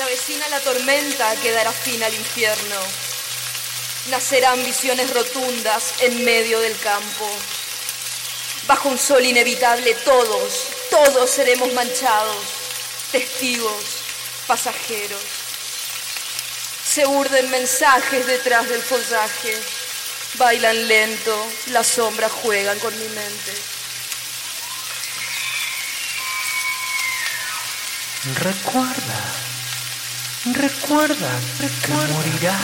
avecina la tormenta que dará fin al infierno. Nacerán visiones rotundas en medio del campo. Bajo un sol inevitable todos, todos seremos manchados, testigos, pasajeros. Se urden mensajes detrás del follaje, bailan lento, las sombras juegan con mi mente. Recuerda, recuerda, recuerda.